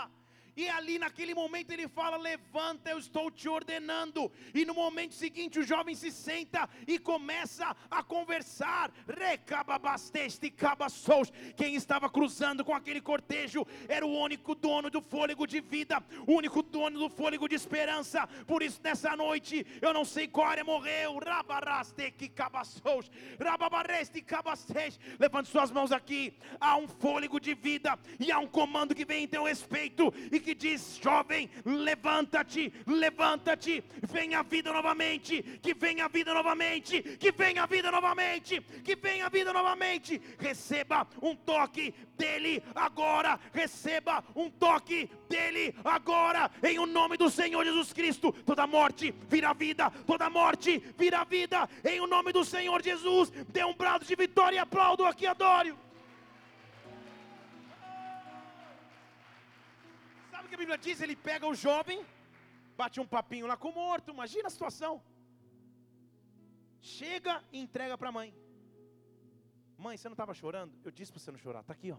E ali naquele momento ele fala: Levanta, eu estou te ordenando. E no momento seguinte o jovem se senta e começa a conversar. Quem estava cruzando com aquele cortejo era o único dono do fôlego de vida, o único dono do fôlego de esperança. Por isso, nessa noite, eu não sei qual área morreu. Que. Levante suas mãos aqui. Há um fôlego de vida e há um comando que vem em teu respeito. E que diz: jovem, levanta-te, levanta-te, venha a vida novamente, que venha a vida novamente, que venha a vida novamente, que venha a vida novamente. Receba um toque dele agora, receba um toque dele agora, em o nome do Senhor Jesus Cristo. Toda morte vira vida, toda morte vira vida, em o nome do Senhor Jesus. Dê um brado de vitória e aplaudo aqui, adoro. Sabe o que a Bíblia diz? Ele pega o jovem, bate um papinho lá com o morto, imagina a situação. Chega e entrega para a mãe. Mãe, você não estava chorando? Eu disse para você não chorar, está aqui, ó.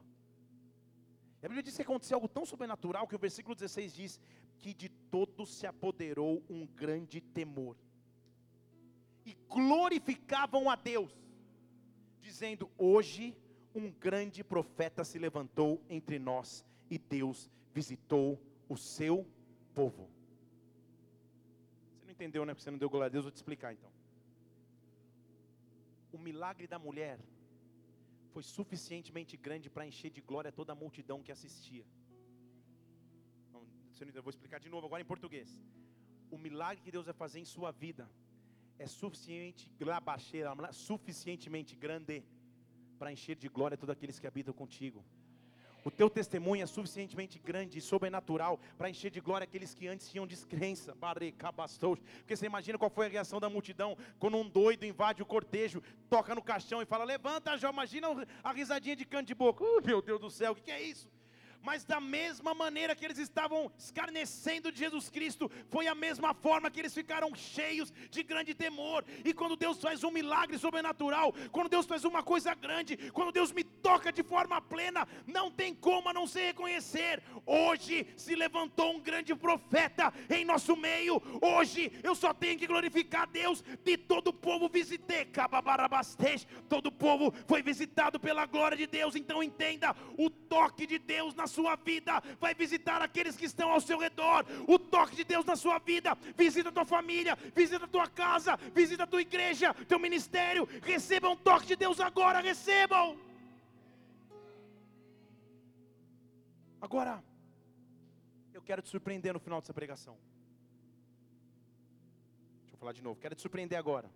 E a Bíblia diz que aconteceu algo tão sobrenatural que o versículo 16 diz que de todos se apoderou um grande temor. E glorificavam a Deus, dizendo: Hoje um grande profeta se levantou entre nós e Deus visitou o seu povo. Você não entendeu, né? Porque você não deu glória a Deus, vou te explicar então. O milagre da mulher foi suficientemente grande para encher de glória toda a multidão que assistia. Eu vou explicar de novo agora em português. O milagre que Deus vai fazer em sua vida é suficiente, suficientemente grande para encher de glória todos aqueles que habitam contigo. O teu testemunho é suficientemente grande e sobrenatural para encher de glória aqueles que antes tinham descrença. Porque você imagina qual foi a reação da multidão quando um doido invade o cortejo, toca no caixão e fala: Levanta, Jó. Imagina a risadinha de canto de boca. Uh, meu Deus do céu, o que é isso? mas da mesma maneira que eles estavam escarnecendo de Jesus Cristo, foi a mesma forma que eles ficaram cheios de grande temor. E quando Deus faz um milagre sobrenatural, quando Deus faz uma coisa grande, quando Deus me toca de forma plena, não tem como a não se reconhecer. Hoje se levantou um grande profeta em nosso meio. Hoje eu só tenho que glorificar a Deus de todo o povo visitei, todo o povo foi visitado pela glória de Deus. Então entenda o toque de Deus na sua vida, vai visitar aqueles que estão ao seu redor. O toque de Deus na sua vida, visita a tua família, visita a tua casa, visita a tua igreja, teu ministério. Recebam um toque de Deus agora, recebam. Agora, eu quero te surpreender no final dessa pregação. Deixa eu falar de novo, quero te surpreender agora.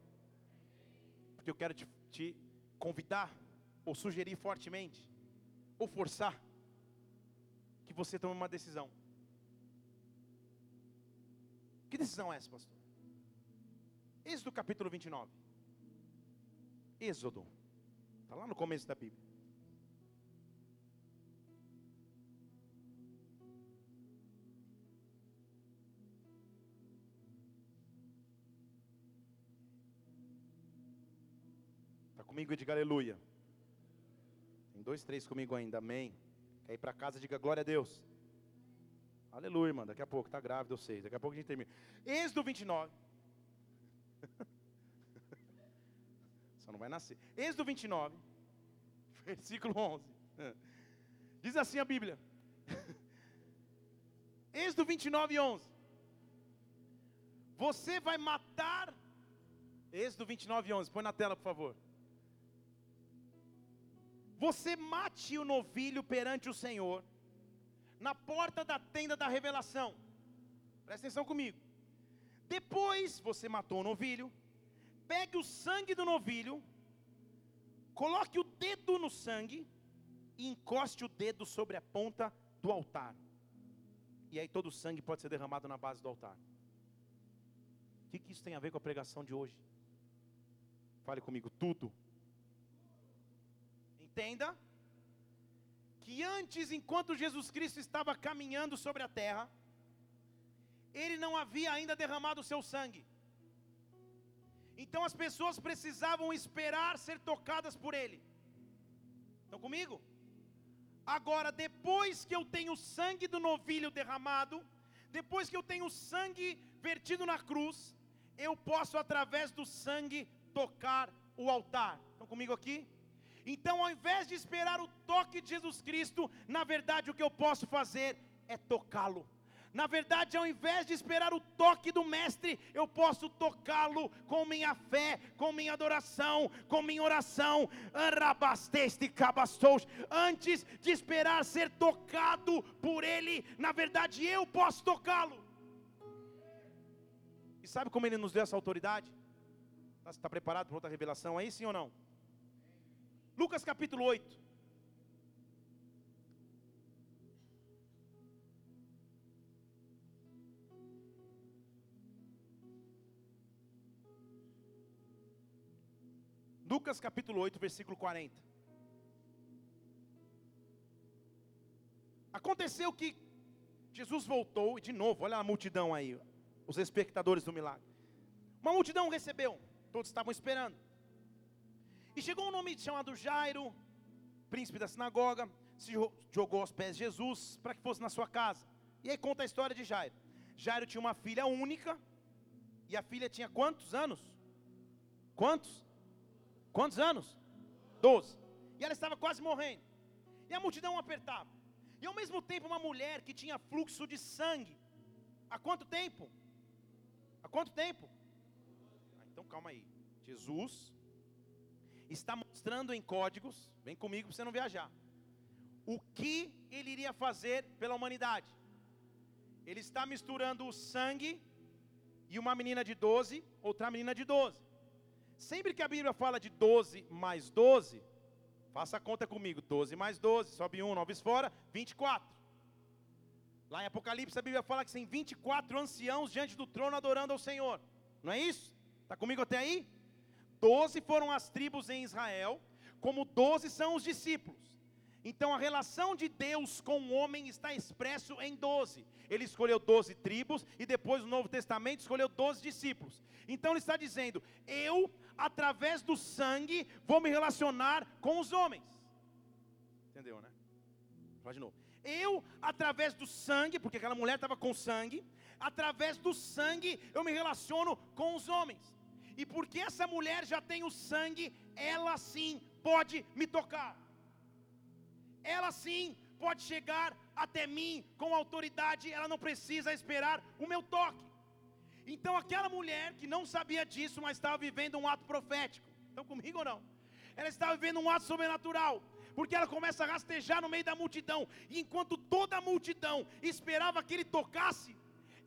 Porque eu quero te, te convidar, ou sugerir fortemente, ou forçar que você tome uma decisão. Que decisão é essa, pastor? Êxodo capítulo 29. Êxodo. Está lá no começo da Bíblia. Comigo e diga aleluia. Tem dois, três comigo ainda, amém. Quer ir para casa, diga glória a Deus. Aleluia, irmão. Daqui a pouco, está grávida, eu sei. Daqui a pouco a gente termina. Êxodo 29. Só não vai nascer. Êxodo 29, versículo 11. Diz assim a Bíblia. Êxodo 29, 11. Você vai matar. Êxodo 29, 11. Põe na tela, por favor. Você mate o novilho perante o Senhor, na porta da tenda da revelação. Presta atenção comigo. Depois você matou o novilho, pegue o sangue do novilho, coloque o dedo no sangue e encoste o dedo sobre a ponta do altar. E aí todo o sangue pode ser derramado na base do altar. O que, que isso tem a ver com a pregação de hoje? Fale comigo, tudo. Entenda que antes, enquanto Jesus Cristo estava caminhando sobre a terra, ele não havia ainda derramado o seu sangue. Então as pessoas precisavam esperar ser tocadas por ele. Estão comigo? Agora, depois que eu tenho sangue do novilho derramado, depois que eu tenho sangue vertido na cruz, eu posso, através do sangue, tocar o altar. Estão comigo aqui? Então, ao invés de esperar o toque de Jesus Cristo, na verdade, o que eu posso fazer é tocá-lo. Na verdade, ao invés de esperar o toque do Mestre, eu posso tocá-lo com minha fé, com minha adoração, com minha oração. Antes de esperar ser tocado por Ele, na verdade eu posso tocá-lo. E sabe como Ele nos deu essa autoridade? Está tá preparado para outra revelação aí, sim ou não? Lucas capítulo 8. Lucas capítulo 8, versículo 40. Aconteceu que Jesus voltou, e de novo, olha a multidão aí, os espectadores do milagre. Uma multidão recebeu, todos estavam esperando. E chegou um homem chamado Jairo, príncipe da sinagoga, se jogou aos pés de Jesus para que fosse na sua casa. E aí conta a história de Jairo. Jairo tinha uma filha única, e a filha tinha quantos anos? Quantos? Quantos anos? Doze. E ela estava quase morrendo. E a multidão apertava. E ao mesmo tempo uma mulher que tinha fluxo de sangue. Há quanto tempo? Há quanto tempo? Ah, então calma aí. Jesus está mostrando em códigos, vem comigo para você não viajar. O que ele iria fazer pela humanidade? Ele está misturando o sangue e uma menina de 12, outra menina de 12. Sempre que a Bíblia fala de 12 mais 12, faça a conta comigo: 12 mais 12, sobe 1, 9 fora, 24. Lá em Apocalipse a Bíblia fala que tem 24 anciãos diante do trono adorando ao Senhor. Não é isso? Está comigo até aí? 12 foram as tribos em Israel, como 12 são os discípulos. Então a relação de Deus com o homem está expresso em 12. Ele escolheu 12 tribos e depois no Novo Testamento escolheu 12 discípulos. Então ele está dizendo: Eu através do sangue, vou me relacionar com os homens. Entendeu, né? Fala de novo. Eu, através do sangue, porque aquela mulher estava com sangue, através do sangue eu me relaciono com os homens. E porque essa mulher já tem o sangue, ela sim pode me tocar. Ela sim pode chegar até mim com autoridade, ela não precisa esperar o meu toque. Então aquela mulher que não sabia disso, mas estava vivendo um ato profético. Estão comigo ou não? Ela estava vivendo um ato sobrenatural. Porque ela começa a rastejar no meio da multidão. E enquanto toda a multidão esperava que ele tocasse,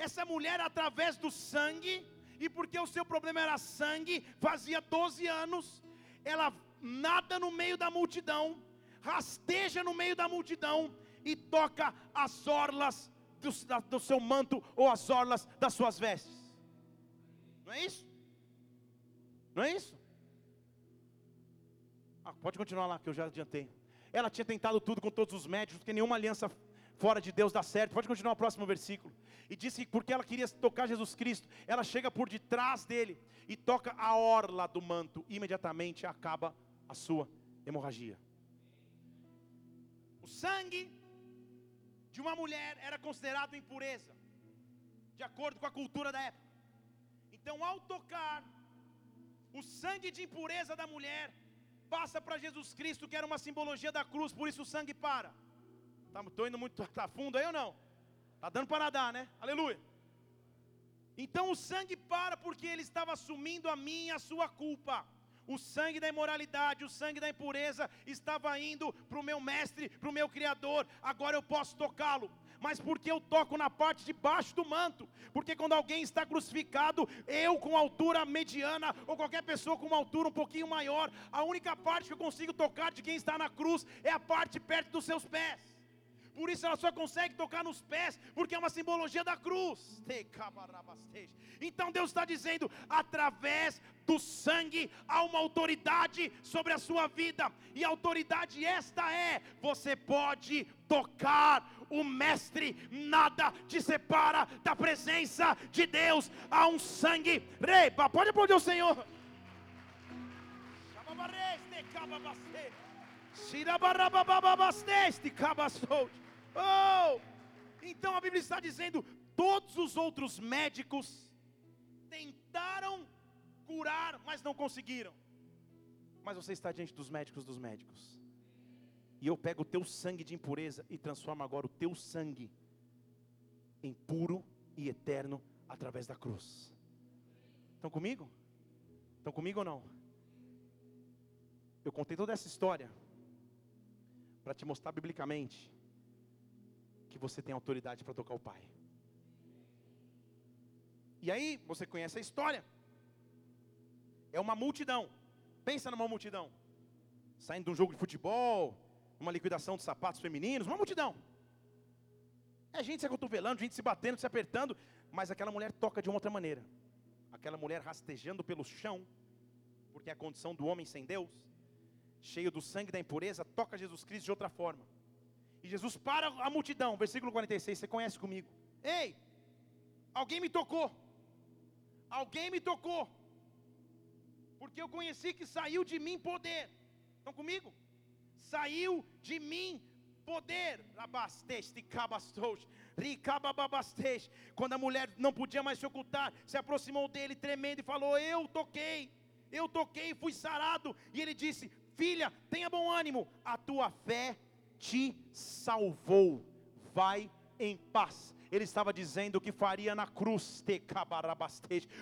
essa mulher, através do sangue, e porque o seu problema era sangue, fazia 12 anos, ela nada no meio da multidão, rasteja no meio da multidão e toca as orlas do, do seu manto ou as orlas das suas vestes. Não é isso? Não é isso? Ah, pode continuar lá, que eu já adiantei. Ela tinha tentado tudo com todos os médicos, porque nenhuma aliança fora de Deus dá certo. Pode continuar o próximo versículo. E disse que porque ela queria tocar Jesus Cristo, ela chega por detrás dele e toca a orla do manto. Imediatamente acaba a sua hemorragia. O sangue de uma mulher era considerado impureza, de acordo com a cultura da época. Então, ao tocar, o sangue de impureza da mulher passa para Jesus Cristo, que era uma simbologia da cruz, por isso o sangue para. Estou tá, indo muito tá fundo aí ou não? Está dando para nadar, né? Aleluia. Então o sangue para porque ele estava assumindo a minha e a sua culpa. O sangue da imoralidade, o sangue da impureza estava indo para o meu mestre, para o meu Criador. Agora eu posso tocá-lo mas porque eu toco na parte de baixo do manto. Porque quando alguém está crucificado, eu com altura mediana, ou qualquer pessoa com uma altura um pouquinho maior, a única parte que eu consigo tocar de quem está na cruz é a parte perto dos seus pés. Por isso ela só consegue tocar nos pés, porque é uma simbologia da cruz. Então Deus está dizendo: através do sangue há uma autoridade sobre a sua vida, e a autoridade esta é: você pode tocar o Mestre, nada te separa da presença de Deus. Há um sangue, Reba, pode aplaudir o Senhor. Shirabarabababasteste. Oh! Então a Bíblia está dizendo: todos os outros médicos tentaram curar, mas não conseguiram. Mas você está diante dos médicos dos médicos. E eu pego o teu sangue de impureza e transformo agora o teu sangue em puro e eterno através da cruz. Estão comigo? Estão comigo ou não? Eu contei toda essa história para te mostrar biblicamente que você tem autoridade para tocar o Pai. E aí, você conhece a história. É uma multidão. Pensa numa multidão. Saindo de um jogo de futebol, uma liquidação de sapatos femininos, uma multidão. É gente se acotovelando, gente se batendo, se apertando, mas aquela mulher toca de uma outra maneira. Aquela mulher rastejando pelo chão, porque é a condição do homem sem Deus, cheio do sangue da impureza, toca Jesus Cristo de outra forma. E Jesus para a multidão, versículo 46, você conhece comigo. Ei, alguém me tocou. Alguém me tocou. Porque eu conheci que saiu de mim poder. Estão comigo? Saiu de mim poder. Quando a mulher não podia mais se ocultar, se aproximou dele tremendo e falou: Eu toquei, eu toquei, fui sarado. E ele disse: Filha, tenha bom ânimo, a tua fé te salvou. Vai em paz ele estava dizendo que faria na cruz,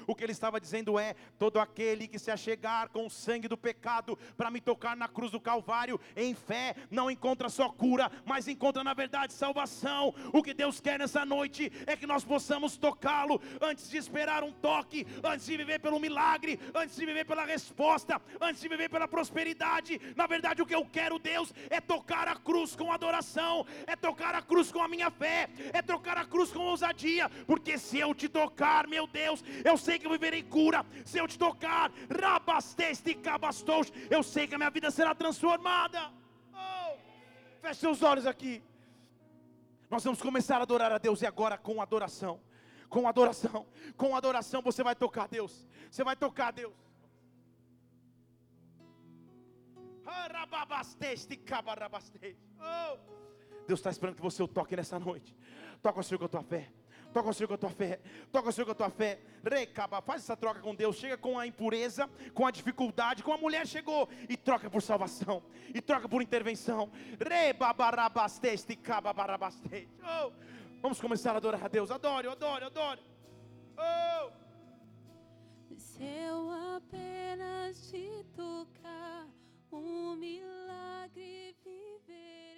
o que ele estava dizendo é: todo aquele que se achegar com o sangue do pecado para me tocar na cruz do Calvário, em fé, não encontra só cura, mas encontra na verdade salvação. O que Deus quer nessa noite é que nós possamos tocá-lo antes de esperar um toque, antes de viver pelo milagre, antes de viver pela resposta, antes de viver pela prosperidade. Na verdade, o que eu quero, Deus, é tocar a cruz com adoração, é tocar a cruz com a minha fé, é tocar a cruz cruz com ousadia, porque se eu te tocar, meu Deus, eu sei que eu viverei cura. Se eu te tocar, rabasteste cabastos, eu sei que a minha vida será transformada. Oh, feche seus olhos aqui. Nós vamos começar a adorar a Deus e agora com adoração. Com adoração, com adoração você vai tocar Deus. Você vai tocar Deus. Oh, Deus está esperando que você o toque nessa noite. Toca o Senhor com a tua fé. Toca o Senhor com a tua fé. Toca o Senhor com a tua fé. Recaba, faz essa troca com Deus. Chega com a impureza, com a dificuldade, com a mulher chegou e troca por salvação e troca por intervenção. Rebabarabasteste, cababarabasteste. Oh, vamos começar a adorar a Deus. Adore, adore, adore. Oh. Se eu apenas te tocar, um milagre viver.